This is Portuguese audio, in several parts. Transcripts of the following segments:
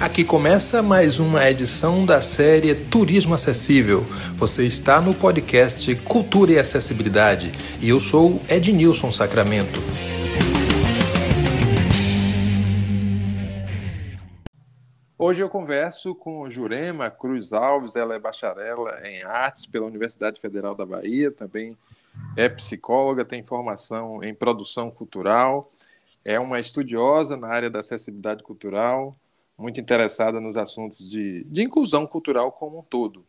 Aqui começa mais uma edição da série Turismo Acessível. Você está no podcast Cultura e Acessibilidade e eu sou Ednilson Sacramento. Hoje eu converso com Jurema Cruz Alves, ela é bacharela em artes pela Universidade Federal da Bahia, também é psicóloga, tem formação em produção cultural, é uma estudiosa na área da acessibilidade cultural, muito interessada nos assuntos de, de inclusão cultural como um todo.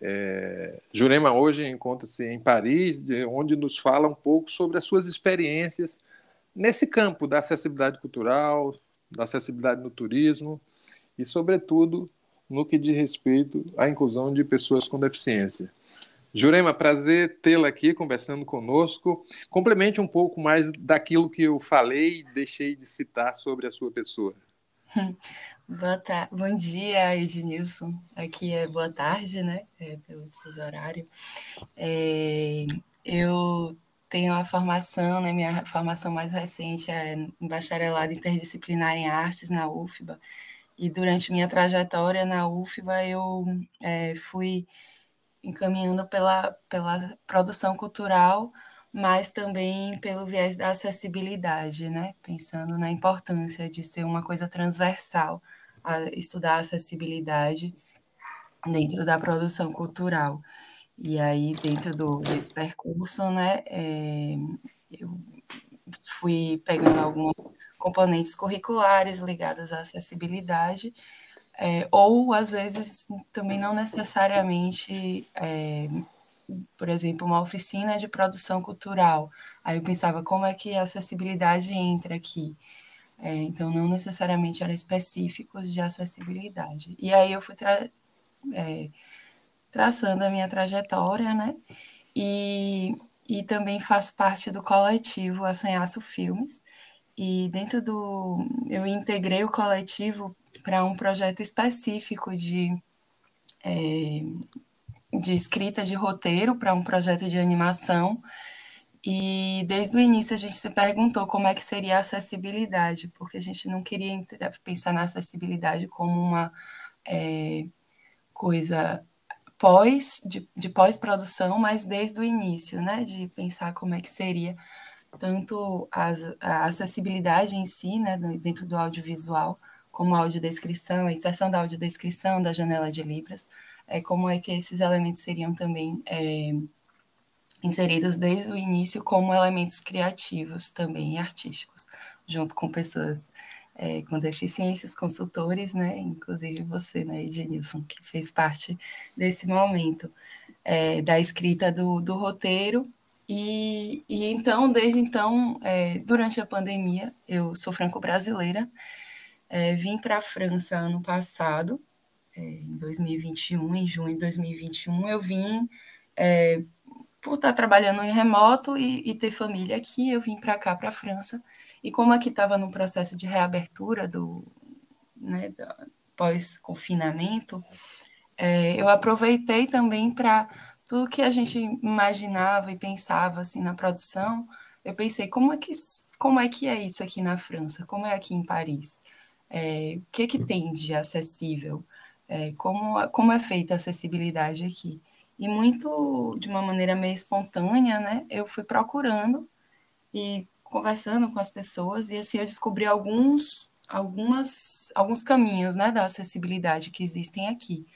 É, Jurema hoje encontra-se em Paris, onde nos fala um pouco sobre as suas experiências nesse campo da acessibilidade cultural, da acessibilidade no turismo e, sobretudo, no que diz respeito à inclusão de pessoas com deficiência. Jurema, prazer tê-la aqui conversando conosco. Complemente um pouco mais daquilo que eu falei e deixei de citar sobre a sua pessoa. Boa tarde. Bom dia, Ednilson. Aqui é boa tarde, né? É, pelo fuso horário. É, eu tenho a formação, né? Minha formação mais recente é em bacharelado interdisciplinar em artes na UFBA. E durante minha trajetória na UFBA, eu é, fui encaminhando pela, pela produção cultural, mas também pelo viés da acessibilidade, né? pensando na importância de ser uma coisa transversal, a estudar a acessibilidade dentro da produção cultural. E aí, dentro do, desse percurso, né, é, eu fui pegando alguns componentes curriculares ligados à acessibilidade é, ou, às vezes, também não necessariamente, é, por exemplo, uma oficina de produção cultural. Aí eu pensava, como é que a acessibilidade entra aqui? É, então, não necessariamente eram específicos de acessibilidade. E aí eu fui tra é, traçando a minha trajetória, né? E, e também faço parte do coletivo Assanhaço Filmes. E dentro do. Eu integrei o coletivo para um projeto específico de, é, de escrita de roteiro, para um projeto de animação. E desde o início a gente se perguntou como é que seria a acessibilidade, porque a gente não queria pensar na acessibilidade como uma é, coisa pós de, de pós-produção, mas desde o início, né, de pensar como é que seria tanto as, a acessibilidade em si, né, dentro do audiovisual, como a audiodescrição, a inserção da audiodescrição da janela de Libras, é, como é que esses elementos seriam também é, inseridos desde o início como elementos criativos também e artísticos, junto com pessoas é, com deficiências, consultores, né, inclusive você, né, Ednilson, que fez parte desse momento é, da escrita do, do roteiro, e, e, então, desde então, é, durante a pandemia, eu sou franco-brasileira, é, vim para a França ano passado, em 2021, em junho de 2021, eu vim é, por estar trabalhando em remoto e, e ter família aqui, eu vim para cá, para a França, e como aqui estava no processo de reabertura do né, pós-confinamento, é, eu aproveitei também para tudo que a gente imaginava e pensava assim na produção, eu pensei como é que como é que é isso aqui na França, como é aqui em Paris, é, o que, que tem de acessível? É, como, como é feita a acessibilidade aqui? E muito de uma maneira meio espontânea, né? Eu fui procurando e conversando com as pessoas, e assim eu descobri alguns, algumas, alguns caminhos né, da acessibilidade que existem aqui,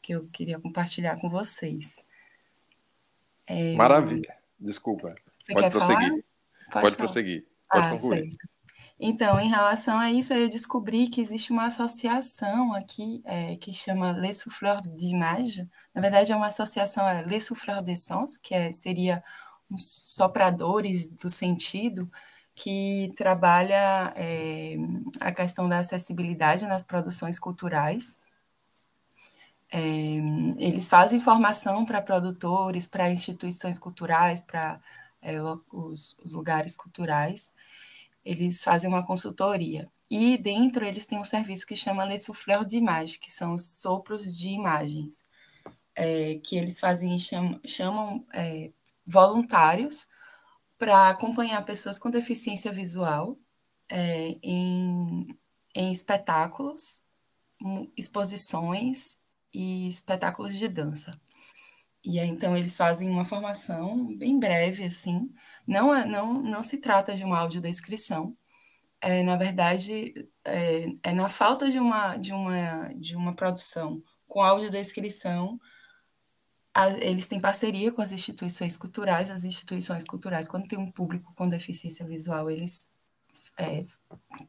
que eu queria compartilhar com vocês. É... Maravilha. Desculpa. Você Pode prosseguir. Pode, Pode prosseguir. Pode ah, concluir. Certo. Então, em relação a isso, eu descobri que existe uma associação aqui é, que chama Les Souffleurs d'Image. Na verdade, é uma associação, é Les Souffleurs d'Essence, que é, seria os sopradores do sentido, que trabalha é, a questão da acessibilidade nas produções culturais. É, eles fazem formação para produtores, para instituições culturais, para é, os, os lugares culturais eles fazem uma consultoria. E dentro eles têm um serviço que chama Les Souffleurs d'Image, que são os sopros de imagens, é, que eles fazem chamam, chamam é, voluntários para acompanhar pessoas com deficiência visual é, em, em espetáculos exposições e espetáculos de dança. E aí, então eles fazem uma formação bem breve, assim. Não, é, não, não se trata de uma audiodescrição. É, na verdade, é, é na falta de uma, de, uma, de uma produção com audiodescrição, a, eles têm parceria com as instituições culturais. As instituições culturais, quando tem um público com deficiência visual, eles é,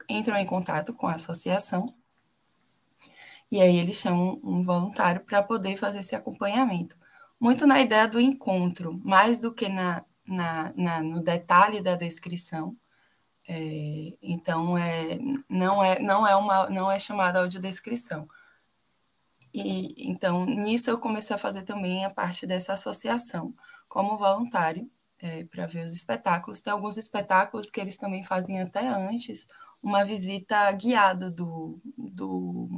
entram em contato com a associação e aí eles chamam um voluntário para poder fazer esse acompanhamento. Muito na ideia do encontro, mais do que na, na, na no detalhe da descrição. É, então é, não é não é uma não é chamada audiodescrição. E então nisso eu comecei a fazer também a parte dessa associação como voluntário é, para ver os espetáculos. Tem alguns espetáculos que eles também fazem até antes uma visita guiada do, do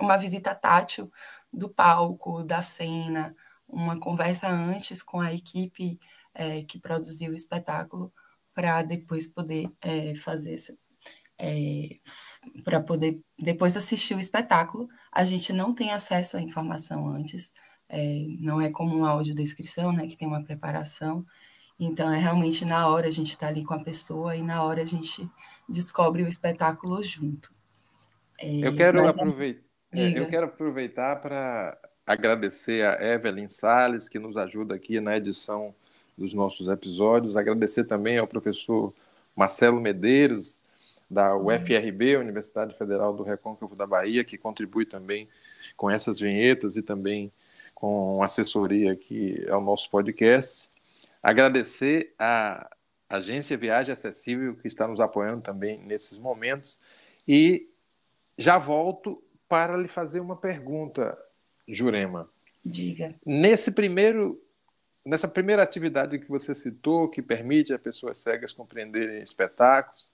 uma visita tátil do palco, da cena, uma conversa antes com a equipe é, que produziu o espetáculo para depois poder é, fazer é, para poder depois assistir o espetáculo. A gente não tem acesso à informação antes, é, não é como uma audiodescrição, né, que tem uma preparação. Então, é realmente na hora a gente está ali com a pessoa e na hora a gente descobre o espetáculo junto. É, eu quero aproveitar. É, eu quero aproveitar para agradecer a Evelyn Sales, que nos ajuda aqui na edição dos nossos episódios. Agradecer também ao professor Marcelo Medeiros, da. UFRB, Universidade Federal do Recôncavo da Bahia, que contribui também com essas vinhetas e também com assessoria aqui ao nosso podcast. Agradecer à Agência Viagem Acessível, que está nos apoiando também nesses momentos. E já volto para lhe fazer uma pergunta, Jurema. Diga. Nesse primeiro, nessa primeira atividade que você citou, que permite a pessoas cegas compreenderem espetáculos,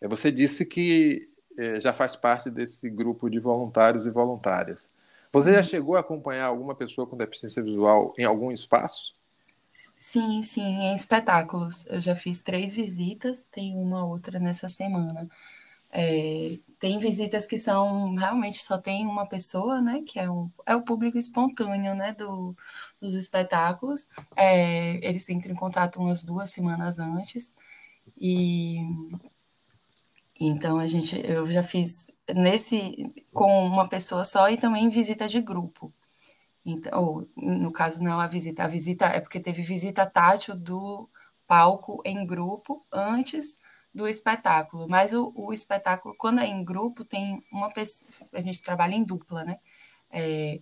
eh, você disse que eh, já faz parte desse grupo de voluntários e voluntárias. Você já uhum. chegou a acompanhar alguma pessoa com deficiência visual em algum espaço? Sim, sim, em espetáculos. Eu já fiz três visitas, tem uma outra nessa semana. É, tem visitas que são realmente só tem uma pessoa, né? Que é, é o público espontâneo, né? Do, dos espetáculos. É, eles entram em contato umas duas semanas antes. E então a gente, eu já fiz nesse com uma pessoa só e também visita de grupo. Então, ou, no caso não a visita, a visita é porque teve visita tátil do palco em grupo antes do espetáculo, mas o, o, espetáculo, quando é em grupo, tem uma pessoa, a gente trabalha em dupla, né? É,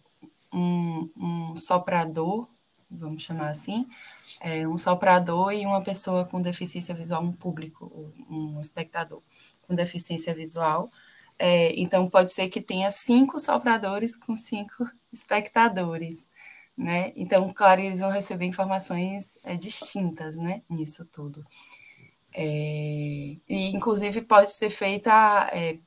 um, um, soprador, vamos chamar assim, é, um soprador e uma pessoa com deficiência visual, um público, um espectador com deficiência visual. É, então, pode ser que tenha cinco sopradores com cinco espectadores. Né? Então, claro, eles vão receber informações é, distintas né, nisso tudo. É, e, inclusive, pode ser feita. É,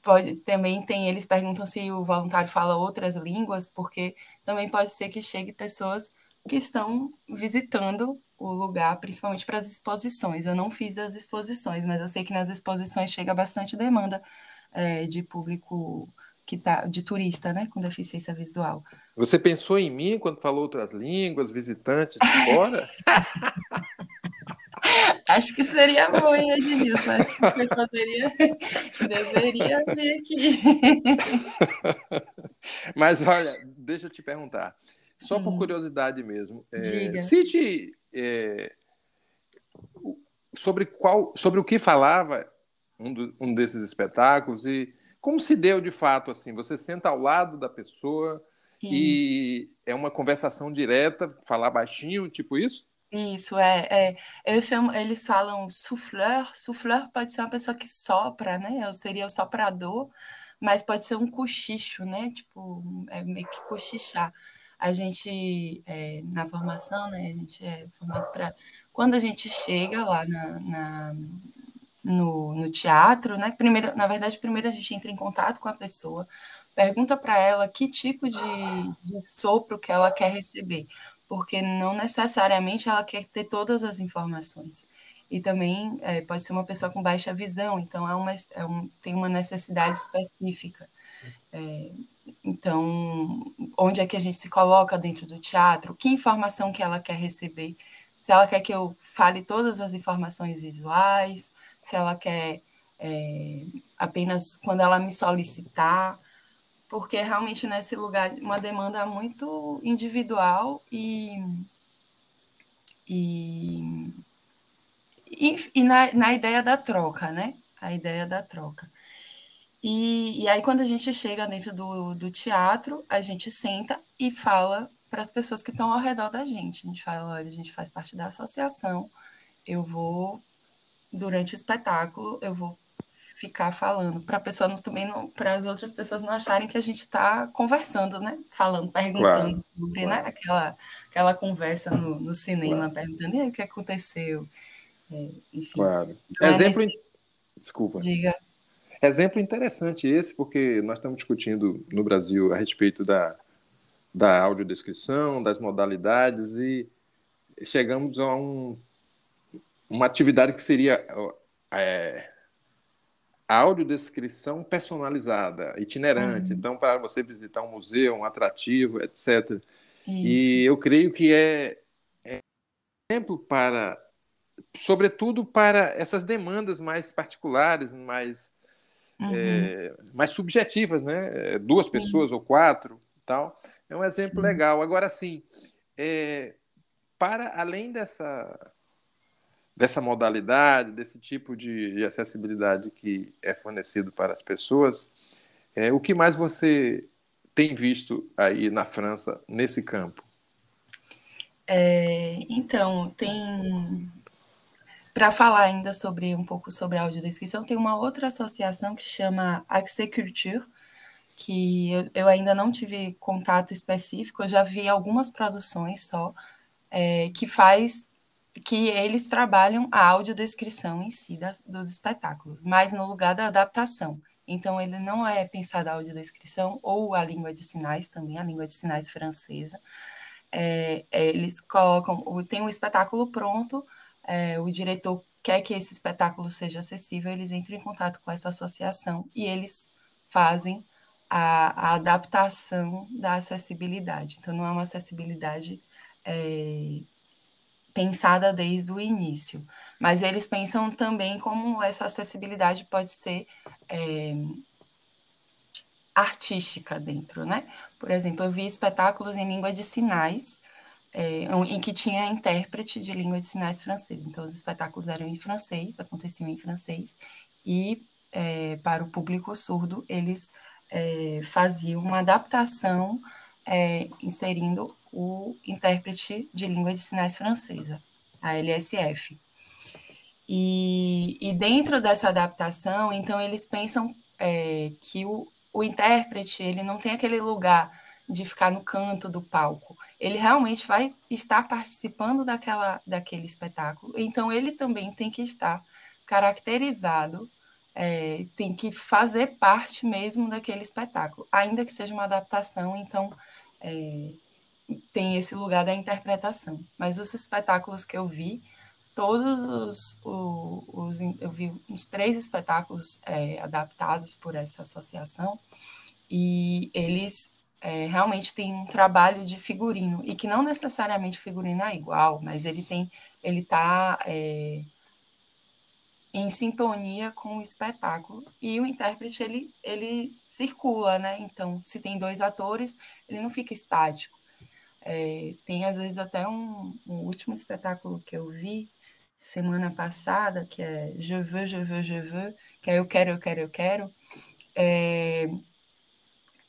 pode, também tem, eles perguntam se o voluntário fala outras línguas, porque também pode ser que chegue pessoas que estão visitando o lugar, principalmente para as exposições. Eu não fiz as exposições, mas eu sei que nas exposições chega bastante demanda é, de público que tá de turista, né, com deficiência visual. Você pensou em mim quando falou outras línguas, visitantes de fora? Acho que seria bom, hein, Ednilson? Acho que você poderia, deveria vir aqui. Mas olha, deixa eu te perguntar, só por hum. curiosidade mesmo, é, cite é, sobre, qual, sobre o que falava um, do, um desses espetáculos e como se deu de fato assim? Você senta ao lado da pessoa isso. e é uma conversação direta, falar baixinho, tipo isso? Isso, é, é. Eu chamo, eles falam souffleur. Souffleur pode ser uma pessoa que sopra, né? Eu seria o soprador, mas pode ser um cochicho, né? Tipo, é meio que cochichar. A gente, é, na formação, né? A gente é formado para. Quando a gente chega lá na, na no, no teatro, né? Primeiro, na verdade, primeiro a gente entra em contato com a pessoa, pergunta para ela que tipo de, de sopro que ela quer receber porque não necessariamente ela quer ter todas as informações. E também é, pode ser uma pessoa com baixa visão, então é uma, é um, tem uma necessidade específica. É, então, onde é que a gente se coloca dentro do teatro? Que informação que ela quer receber? Se ela quer que eu fale todas as informações visuais, se ela quer é, apenas quando ela me solicitar, porque realmente nesse lugar uma demanda muito individual e e, e, e na, na ideia da troca, né? A ideia da troca. E, e aí, quando a gente chega dentro do, do teatro, a gente senta e fala para as pessoas que estão ao redor da gente. A gente fala: olha, a gente faz parte da associação, eu vou, durante o espetáculo, eu vou ficar falando para pessoa também para as outras pessoas não acharem que a gente está conversando, né? Falando, perguntando claro, sobre, né? claro. né? Aquela aquela conversa no, no cinema, claro. perguntando e aí, o que aconteceu. É, enfim. Claro. Então, é Exemplo. Nesse... Desculpa. Diga. Exemplo interessante esse, porque nós estamos discutindo no Brasil a respeito da, da audiodescrição, das modalidades, e chegamos a um, uma atividade que seria é, audiodescrição personalizada, itinerante. Uhum. Então, para você visitar um museu, um atrativo, etc. Isso. E eu creio que é, é exemplo para, sobretudo para essas demandas mais particulares, mais uhum. é, mais subjetivas, né? Duas pessoas ou quatro, tal. É um exemplo sim. legal. Agora, sim, é, para além dessa dessa modalidade, desse tipo de, de, acessibilidade que é fornecido para as pessoas, é, o que mais você tem visto aí na França nesse campo? É, então, tem para falar ainda sobre um pouco sobre a audiodescrição, tem uma outra associação que chama Accès Culture, que eu, eu, ainda não tive contato específico, eu já vi algumas produções só, é, que faz que eles trabalham a audiodescrição em si das, dos espetáculos, mas no lugar da adaptação. Então, ele não é pensado a audiodescrição ou a língua de sinais também, a língua de sinais francesa. É, eles colocam, tem um espetáculo pronto, é, o diretor quer que esse espetáculo seja acessível, eles entram em contato com essa associação e eles fazem a, a adaptação da acessibilidade. Então, não é uma acessibilidade é, pensada desde o início, mas eles pensam também como essa acessibilidade pode ser é, artística dentro, né? Por exemplo, eu vi espetáculos em língua de sinais é, em que tinha intérprete de língua de sinais francesa. Então, os espetáculos eram em francês, aconteciam em francês, e é, para o público surdo, eles faziam uma adaptação é, inserindo o intérprete de língua de sinais francesa, a LSF. E, e dentro dessa adaptação, então, eles pensam é, que o, o intérprete ele não tem aquele lugar de ficar no canto do palco. Ele realmente vai estar participando daquela, daquele espetáculo. Então, ele também tem que estar caracterizado, é, tem que fazer parte mesmo daquele espetáculo, ainda que seja uma adaptação. Então, é, tem esse lugar da interpretação. Mas os espetáculos que eu vi, todos os, os, os eu vi uns três espetáculos é, adaptados por essa associação e eles é, realmente tem um trabalho de figurino e que não necessariamente figurino é igual, mas ele tem, ele está é, em sintonia com o espetáculo e o intérprete ele, ele circula, né? Então, se tem dois atores, ele não fica estático. É, tem às vezes até um, um, último espetáculo que eu vi semana passada, que é Je veux, je veux, je veux, que é Eu Quero, Eu Quero, Eu Quero. É,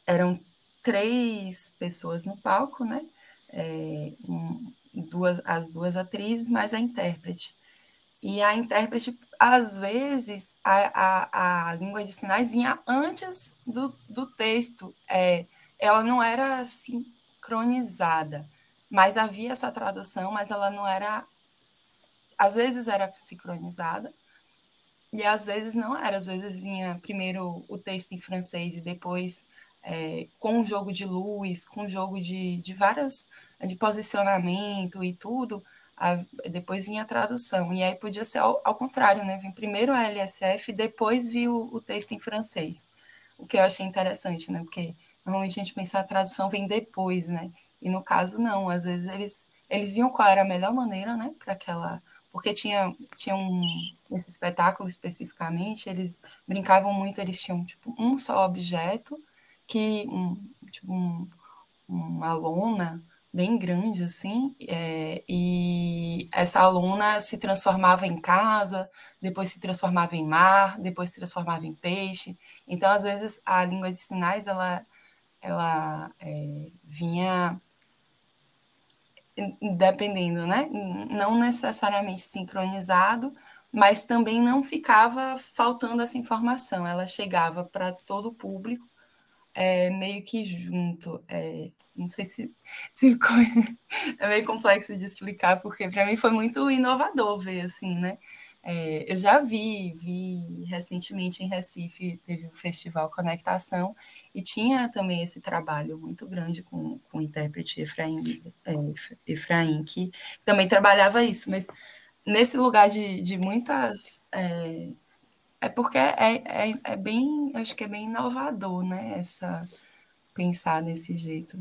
eram três pessoas no palco, né? É, um, duas, as duas atrizes, mais a intérprete. E a intérprete, às vezes, a, a, a língua de sinais vinha antes do, do texto. É, ela não era sincronizada, mas havia essa tradução, mas ela não era. Às vezes era sincronizada, e às vezes não era. Às vezes vinha primeiro o texto em francês e depois é, com o jogo de luz, com o jogo de, de várias de posicionamento e tudo, a, depois vinha a tradução. E aí podia ser ao, ao contrário, né? Vim primeiro a LSF, depois vi o, o, texto em francês. o que eu achei interessante, né? Porque normalmente a gente pensa a tradução vem depois, né? E no caso, não. Às vezes eles, eles viam qual era a melhor maneira, né? Para aquela. Porque tinha, tinha um. Esse espetáculo especificamente, eles brincavam muito, eles tinham tipo, um só objeto, que. Um, tipo, um, uma lona bem grande, assim, é, e essa aluna se transformava em casa, depois se transformava em mar, depois se transformava em peixe. Então, às vezes, a língua de sinais, ela, ela é, vinha dependendo, né? Não necessariamente sincronizado, mas também não ficava faltando essa informação. Ela chegava para todo o público é, meio que junto. É, não sei se, se ficou, é meio complexo de explicar, porque para mim foi muito inovador ver assim, né? É, eu já vi, vi recentemente em Recife, teve o Festival Conectação, e tinha também esse trabalho muito grande com, com o intérprete Efraim, é, Efraim, que também trabalhava isso, mas nesse lugar de, de muitas. É, é porque é, é, é bem, acho que é bem inovador, né? Essa, pensar desse jeito.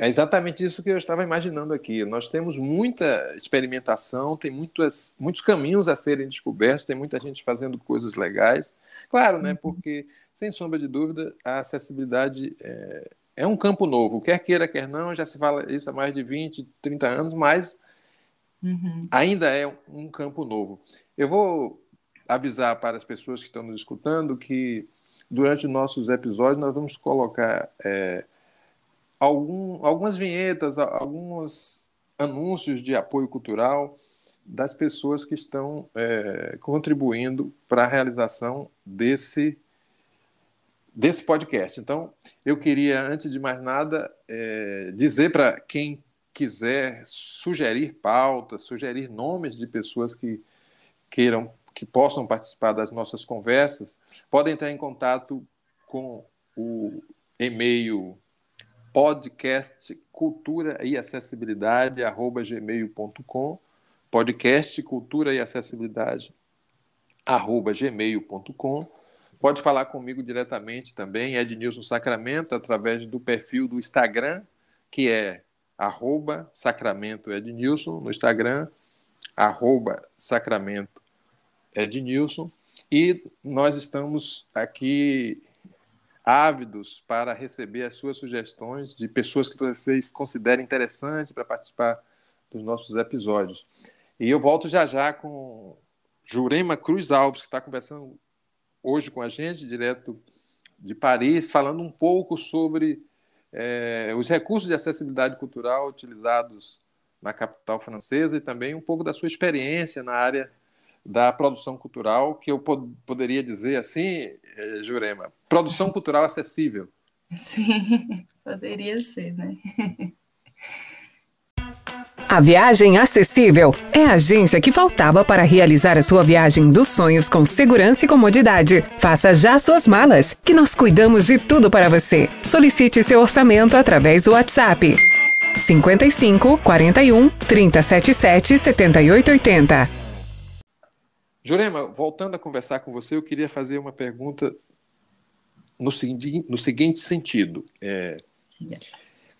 É exatamente isso que eu estava imaginando aqui. Nós temos muita experimentação, tem muitas, muitos caminhos a serem descobertos, tem muita gente fazendo coisas legais. Claro, né, uhum. porque, sem sombra de dúvida, a acessibilidade é, é, um campo novo. Quer queira, quer não, já se fala isso há mais de 20, 30 anos, mas uhum. ainda é um campo novo. Eu vou avisar para as pessoas que estão nos escutando que, durante nossos episódios, nós vamos colocar. É, algum, algumas vinhetas, alguns anúncios de apoio cultural das pessoas que estão é, contribuindo para a realização desse desse podcast. Então, eu queria, antes de mais nada, é, dizer para quem quiser sugerir pautas, sugerir nomes de pessoas que queiram, que possam participar das nossas conversas, podem entrar em contato com o e-mail podcast cultura e acessibilidade arroba gmail.com podcast cultura e acessibilidade arroba gmail.com pode falar comigo diretamente também Ednilson Sacramento através do perfil do Instagram que é arroba Sacramento Ednilson no Instagram arroba Sacramento Ednilson. E nós estamos aqui ávidos para receber as suas sugestões de pessoas que vocês considerem interessantes para participar dos nossos episódios. E eu volto já já com Jurema Cruz Alves, que está conversando hoje com a gente, direto de Paris, falando um pouco sobre é, os recursos de acessibilidade cultural utilizados na capital francesa e também um pouco da sua experiência na área da produção cultural, que eu pod poderia dizer assim, eh, Jurema, produção cultural acessível. Sim, poderia ser, né? A Viagem Acessível é a agência que faltava para realizar a sua viagem dos sonhos com segurança e comodidade. Faça já suas malas, que nós cuidamos de tudo para você. Solicite seu orçamento através do WhatsApp 55 41 377 7880. Jurema, voltando a conversar com você, eu queria fazer uma pergunta no, seguinte, no seguinte sentido. É,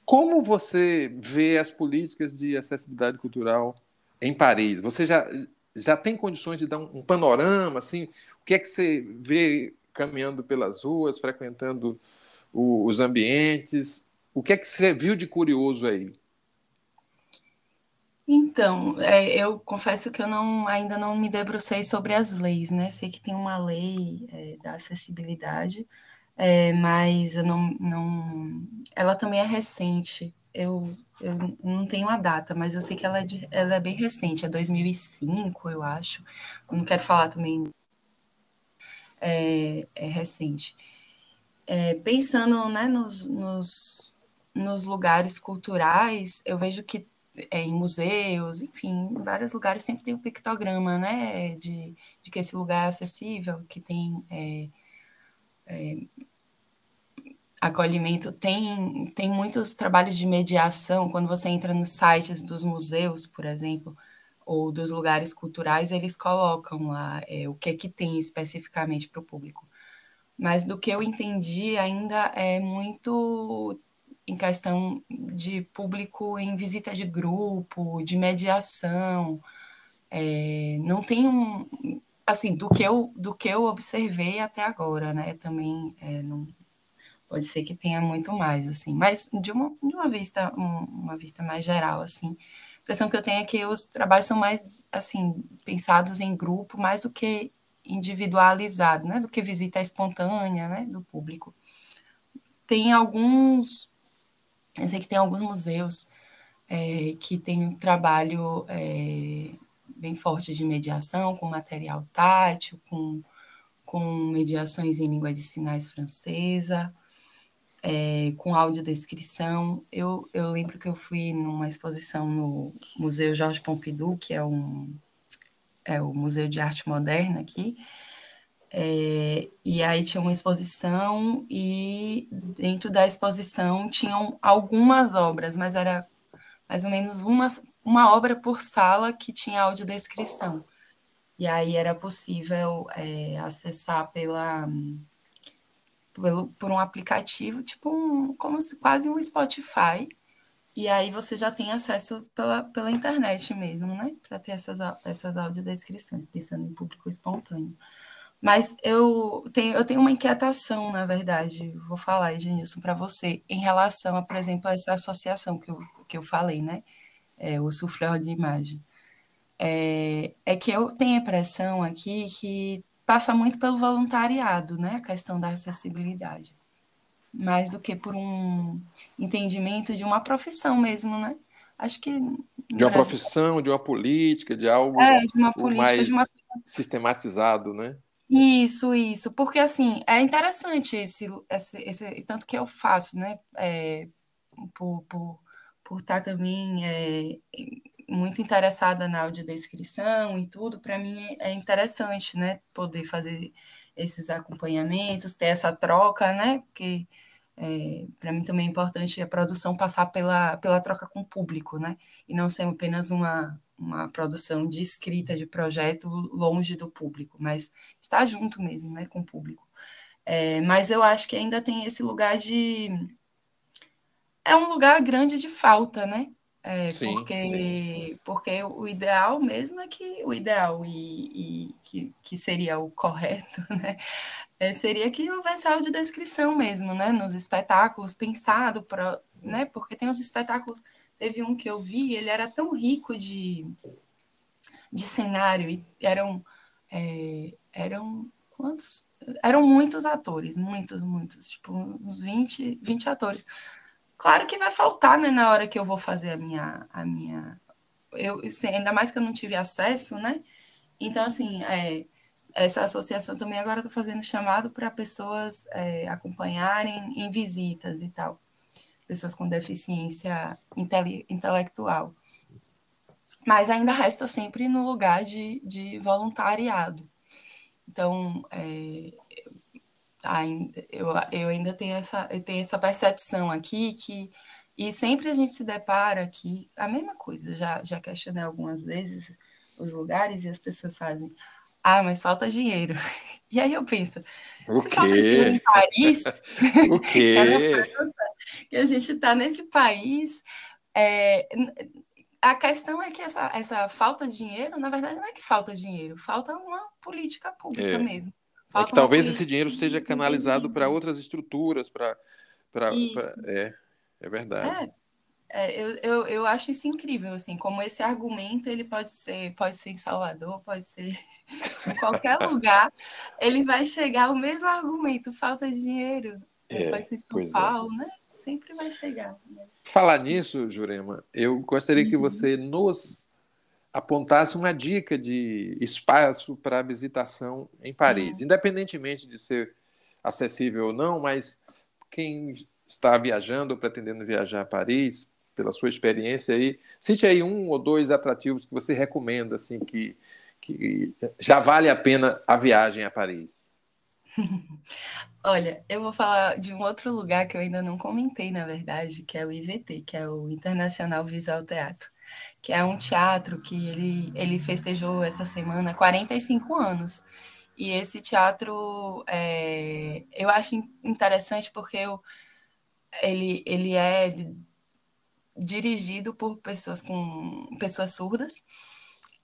como você vê as políticas de acessibilidade cultural em Paris? Você já, já tem condições de dar um, um panorama? Assim, o que é que você vê caminhando pelas ruas, frequentando o, os ambientes? O que é que você viu de curioso aí? Então, é, eu confesso que eu não, ainda não me debrucei sobre as leis, né? Sei que tem uma lei é, da acessibilidade, é, mas eu não, não. Ela também é recente. Eu, eu não tenho a data, mas eu sei que ela é, de, ela é bem recente, é 2005, eu acho. Eu não quero falar também. É, é recente. É, pensando né, nos, nos, nos lugares culturais, eu vejo que é, em museus, enfim, em vários lugares sempre tem um pictograma, né, de, de que esse lugar é acessível, que tem é, é, acolhimento. Tem, tem muitos trabalhos de mediação, quando você entra nos sites dos museus, por exemplo, ou dos lugares culturais, eles colocam lá é, o que é que tem especificamente para o público. mas do que eu entendi ainda é muito em questão de público em visita de grupo, de mediação. É, não tem um. Assim, do que, eu, do que eu observei até agora, né? Também é, não, pode ser que tenha muito mais, assim. Mas de uma, de uma vista, um, uma vista mais geral, assim, a impressão que eu tenho é que os trabalhos são mais, assim, pensados em grupo, mais do que individualizado, né? Do que visita espontânea, né? Do público. Tem alguns eu sei que tem alguns museus é, que têm um trabalho é, bem forte de mediação, com material tátil, com, com mediações em língua de sinais francesa, é, com audiodescrição. Eu, eu lembro que eu fui numa exposição no Museu Jorge Pompidou, que é, um, é o Museu de Arte Moderna aqui, é, e aí tinha uma exposição, e dentro da exposição tinham algumas obras, mas era mais ou menos uma, uma obra por sala que tinha audiodescrição. E aí era possível é, acessar pela, pelo, por um aplicativo, tipo um, como se quase um Spotify. E aí você já tem acesso pela, pela internet mesmo, né? Para ter essas, essas audiodescrições, pensando em público espontâneo. Mas eu tenho, eu tenho uma inquietação, na verdade, vou falar, Ednilson, para você, em relação, a, por exemplo, a essa associação que eu, que eu falei, né? É, o sufleur de imagem. É, é que eu tenho a impressão aqui que passa muito pelo voluntariado, né? A questão da acessibilidade. Mais do que por um entendimento de uma profissão mesmo, né? Acho que. De uma profissão, de uma política, de algo é, de uma política, mais de uma... sistematizado, né? Isso, isso, porque assim, é interessante esse, esse, esse tanto que eu faço, né, é, por, por, por estar também é, muito interessada na audiodescrição e tudo, para mim é interessante, né, poder fazer esses acompanhamentos, ter essa troca, né, porque é, para mim também é importante a produção passar pela, pela troca com o público, né, e não ser apenas uma, uma produção de escrita de projeto longe do público, mas está junto mesmo, né, com o público. É, mas eu acho que ainda tem esse lugar de é um lugar grande de falta, né? É, sim, porque, sim. porque o ideal mesmo é que o ideal e, e que, que seria o correto, né? É, seria que houvesse audiodescrição mesmo, né? Nos espetáculos, pensado para, né? Porque tem os espetáculos Teve um que eu vi, ele era tão rico de, de cenário, e eram, é, eram quantos? Eram muitos atores, muitos, muitos, tipo uns 20, 20 atores. Claro que vai faltar, né, na hora que eu vou fazer a minha. A minha eu, ainda mais que eu não tive acesso, né? Então, assim, é, essa associação também agora está fazendo chamado para pessoas é, acompanharem em visitas e tal pessoas com deficiência intele intelectual. Mas ainda resta sempre no lugar de, de voluntariado. Então, é, eu, eu ainda tenho essa, eu tenho essa percepção aqui que e sempre a gente se depara aqui a mesma coisa. Já já questionei algumas vezes os lugares e as pessoas fazem ah, mas falta dinheiro. E aí eu penso, o se quê? falta dinheiro em Paris, o quê? que a gente está nesse país, é, a questão é que essa, essa falta de dinheiro, na verdade, não é que falta dinheiro, falta uma política pública é. mesmo. Falta é que talvez esse dinheiro seja canalizado para outras estruturas, para. É, é verdade. É. É, eu, eu, eu acho isso incrível, assim, como esse argumento ele pode ser, pode ser em Salvador, pode ser em qualquer lugar, ele vai chegar o mesmo argumento, falta de dinheiro, é, pode ser em São é. Paulo, é. né? Sempre vai chegar. Mas... Falar nisso, Jurema, eu gostaria que uhum. você nos apontasse uma dica de espaço para visitação em Paris, uhum. independentemente de ser acessível ou não, mas quem está viajando ou pretendendo viajar a Paris, pela sua experiência aí, cite aí um ou dois atrativos que você recomenda, assim, que, que já vale a pena a viagem a Paris. Olha, eu vou falar de um outro lugar que eu ainda não comentei, na verdade, que é o IVT, que é o Internacional Visual Teatro, que é um teatro que ele, ele festejou essa semana 45 anos. E esse teatro é, eu acho interessante porque eu, ele, ele é de, dirigido por pessoas com pessoas surdas,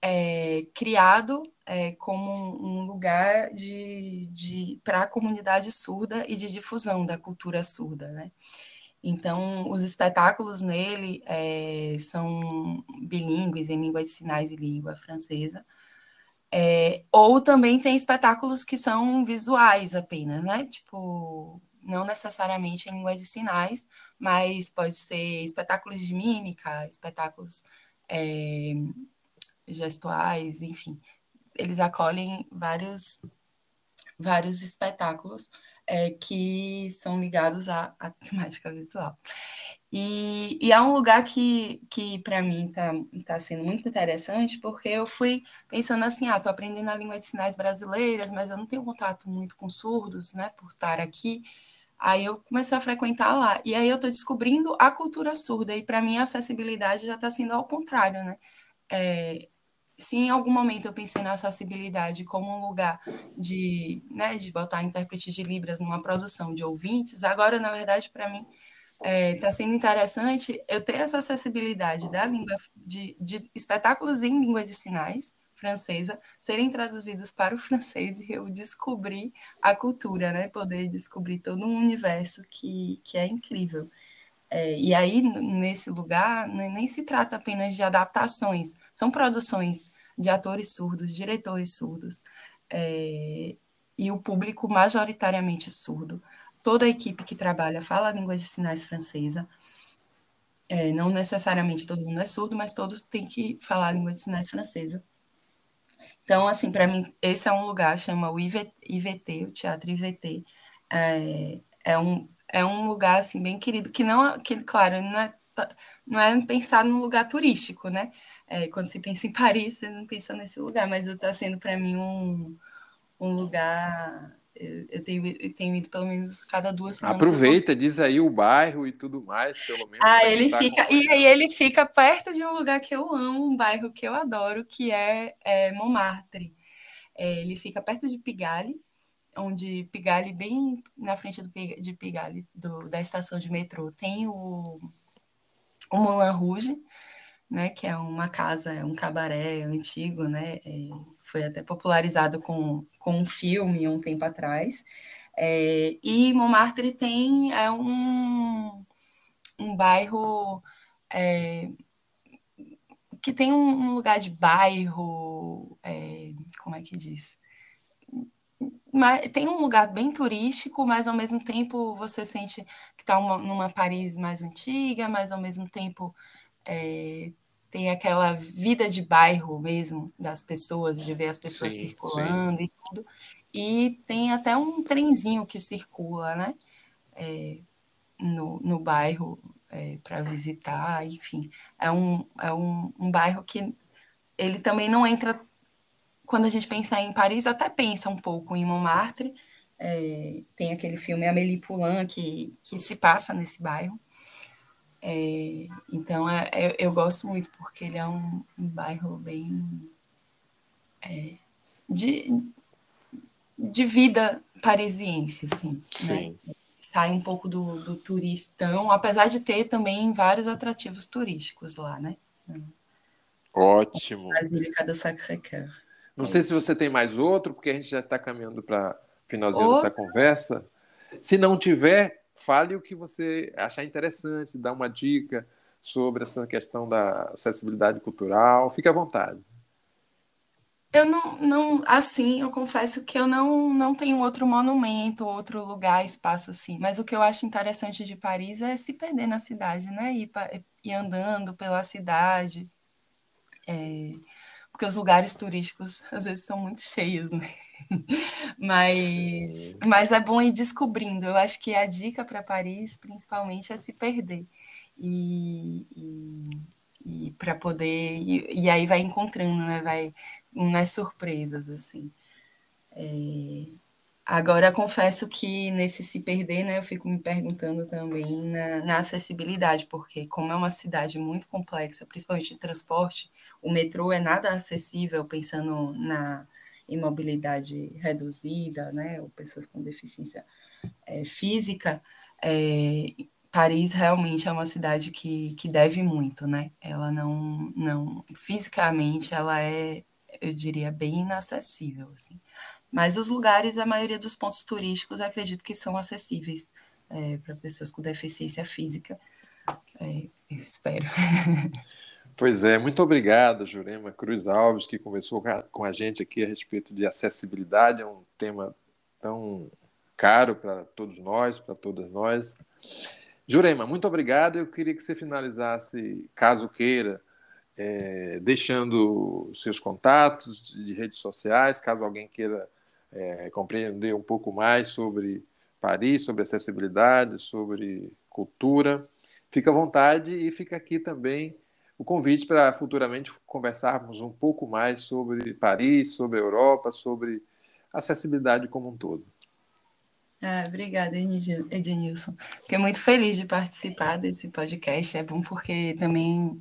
é, criado é, como um lugar de, de para a comunidade surda e de difusão da cultura surda, né? Então, os espetáculos nele é, são bilíngues em língua de sinais e língua francesa. É, ou também tem espetáculos que são visuais apenas, né? Tipo, não necessariamente em língua de sinais, mas pode ser espetáculos de mímica, espetáculos é, gestuais, enfim. Eles acolhem vários, vários espetáculos é, que são ligados à, à temática visual. E, e, é um lugar que, que para mim está tá sendo muito interessante, porque eu fui pensando assim, ah, estou aprendendo a língua de sinais brasileiras, mas eu não tenho contato muito com surdos, né, por estar aqui. Aí eu comecei a frequentar lá. E aí eu estou descobrindo a cultura surda. E para mim a acessibilidade já está sendo ao contrário, né? É, se em algum momento eu pensei na acessibilidade como um lugar de, né, de botar intérprete de Libras numa produção de ouvintes, agora, na verdade, para mim, está é, tá sendo interessante eu ter essa acessibilidade da língua, de, de espetáculos em língua de sinais, francesa serem traduzidos para o francês e eu descobrir a cultura, né? Poder descobrir todo um universo que, que é incrível. É, e aí, nesse lugar, né, nem se trata apenas de adaptações, são produções de atores surdos, diretores surdos, é, e o público majoritariamente surdo. Toda a equipe que trabalha fala a língua de sinais francesa. É, não necessariamente todo mundo é surdo, mas todos têm que falar a língua de sinais francesa. Então, assim, para mim, esse é um lugar, chama o IVT, o Teatro IVT. É, é, um, é um lugar, assim, bem querido, que não, que, claro, não é, não é pensar num lugar turístico, né? É, quando se pensa em Paris, você não pensa nesse lugar, mas está sendo para mim um, um lugar eu tenho, eu tenho ido pelo menos cada duas semanas. Aproveita, diz aí o bairro e tudo mais, pelo menos. Ah, ele tá fica. E aí ele fica perto de um lugar que eu amo, um bairro que eu adoro, que é, é Montmartre. É, ele fica perto de Pigalle, onde Pigalle, bem na frente do, de Pigalle, do, da estação de metrô, tem o, o Moulin Rouge, né, que é uma casa, é um cabaré antigo, né, é, foi até popularizado com, com um filme um tempo atrás. É, e Montmartre tem é um, um bairro é, que tem um, lugar de bairro, é, como é que diz? Mas tem um lugar bem turístico, mas ao mesmo tempo você sente que está numa Paris mais antiga, mas ao mesmo tempo é, tem aquela vida de bairro mesmo das pessoas, de ver as pessoas sim, circulando sim. e tudo. E tem até um trenzinho que circula, né? É, no, no bairro é, para visitar, enfim. É, um, é um, um bairro que ele também não entra. Quando a gente pensa em Paris, até pensa um pouco em Montmartre. É, tem aquele filme Amélie Poulain que, que se passa nesse bairro. É, então, é, é, eu gosto muito, porque ele é um, um bairro bem. É, de, de vida parisiense, assim. Né? Sim. Né? Sai um pouco do, do turistão, apesar de ter também vários atrativos turísticos lá, né? Ótimo. Basílica do Sacré-Cœur. Não é sei isso. se você tem mais outro, porque a gente já está caminhando para finalzinho dessa conversa. Se não tiver, fale o que você achar interessante, dá uma dica sobre essa questão da acessibilidade cultural. Fique à vontade. Eu não, não, assim, eu confesso que eu não, não tenho outro monumento, outro lugar, espaço assim. Mas o que eu acho interessante de Paris é se perder na cidade, né? Ir, ir andando pela cidade. É, porque os lugares turísticos às vezes são muito cheios, né? mas, mas é bom ir descobrindo. Eu acho que a dica para Paris, principalmente, é se perder. E, e, e para poder. E, e, aí vai encontrando, né? Vai umas surpresas, assim. É, Agora, confesso que nesse se perder, né, eu fico me perguntando também na, na, acessibilidade, porque como é uma cidade muito complexa, principalmente de transporte, o metrô é nada acessível, pensando na em mobilidade reduzida, né, ou pessoas com deficiência é, física, é, Paris realmente é uma cidade que, que deve muito, né? Ela não, não, fisicamente, ela é, eu diria, bem inacessível, assim. Mas os lugares, a maioria dos pontos turísticos, acredito que são acessíveis é, para pessoas com deficiência física. É, eu espero. Pois é, muito obrigado, Jurema Cruz Alves, que conversou com a gente aqui a respeito de acessibilidade, é um tema tão caro para todos nós, para todas nós. Jurema, muito obrigado. Eu queria que você finalizasse, caso queira, é, deixando seus contatos de redes sociais, caso alguém queira é, compreender um pouco mais sobre Paris, sobre acessibilidade, sobre cultura. Fica à vontade e fica aqui também o convite para futuramente conversarmos um pouco mais sobre Paris, sobre a Europa, sobre acessibilidade como um todo. Ah, obrigada, Ednilson. Fiquei muito feliz de participar desse podcast. É bom porque também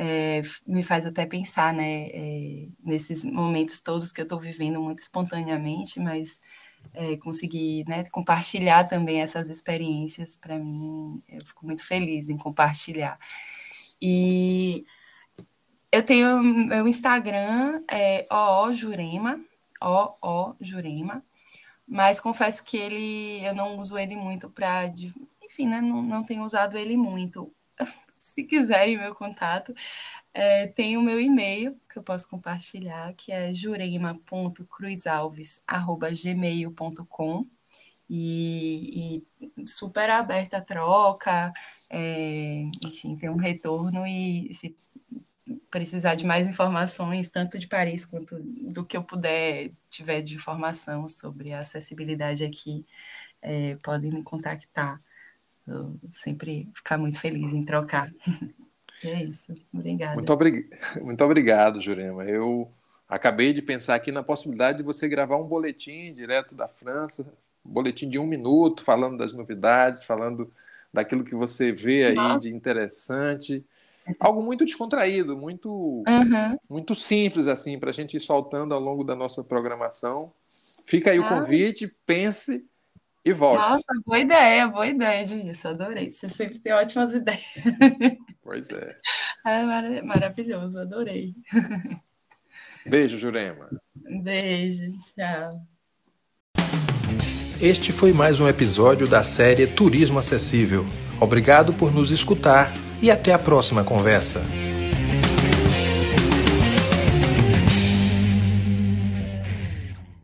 é, me faz até pensar, né, é, nesses momentos todos que eu estou vivendo muito espontaneamente, mas é, conseguir né, compartilhar também essas experiências, para mim, eu fico muito feliz em compartilhar. E eu tenho meu Instagram, é OO Jurema, OO Jurema, mas confesso que ele eu não uso ele muito para. Enfim, né, não, não tenho usado ele muito. Se quiserem meu contato, é, tem o meu e-mail que eu posso compartilhar, que é jurema.cruzalves.gmail.com e, e super aberta a troca, é, enfim, ter um retorno e se precisar de mais informações, tanto de Paris quanto do que eu puder tiver de informação sobre a acessibilidade aqui, é, podem me contactar. Eu sempre ficar muito feliz em trocar. é isso. Obrigada. Muito, obrig... muito obrigado, Jurema. Eu acabei de pensar aqui na possibilidade de você gravar um boletim direto da França, um boletim de um minuto, falando das novidades, falando daquilo que você vê aí Nossa. de interessante. Algo muito descontraído, muito, uhum. muito simples, assim, para a gente ir soltando ao longo da nossa programação. Fica aí ah. o convite, pense e volte. Nossa, boa ideia, boa ideia disso, adorei. Você sempre tem ótimas ideias. Pois é. É mar maravilhoso, adorei. Beijo, Jurema. Beijo, tchau. Este foi mais um episódio da série Turismo Acessível. Obrigado por nos escutar e até a próxima conversa.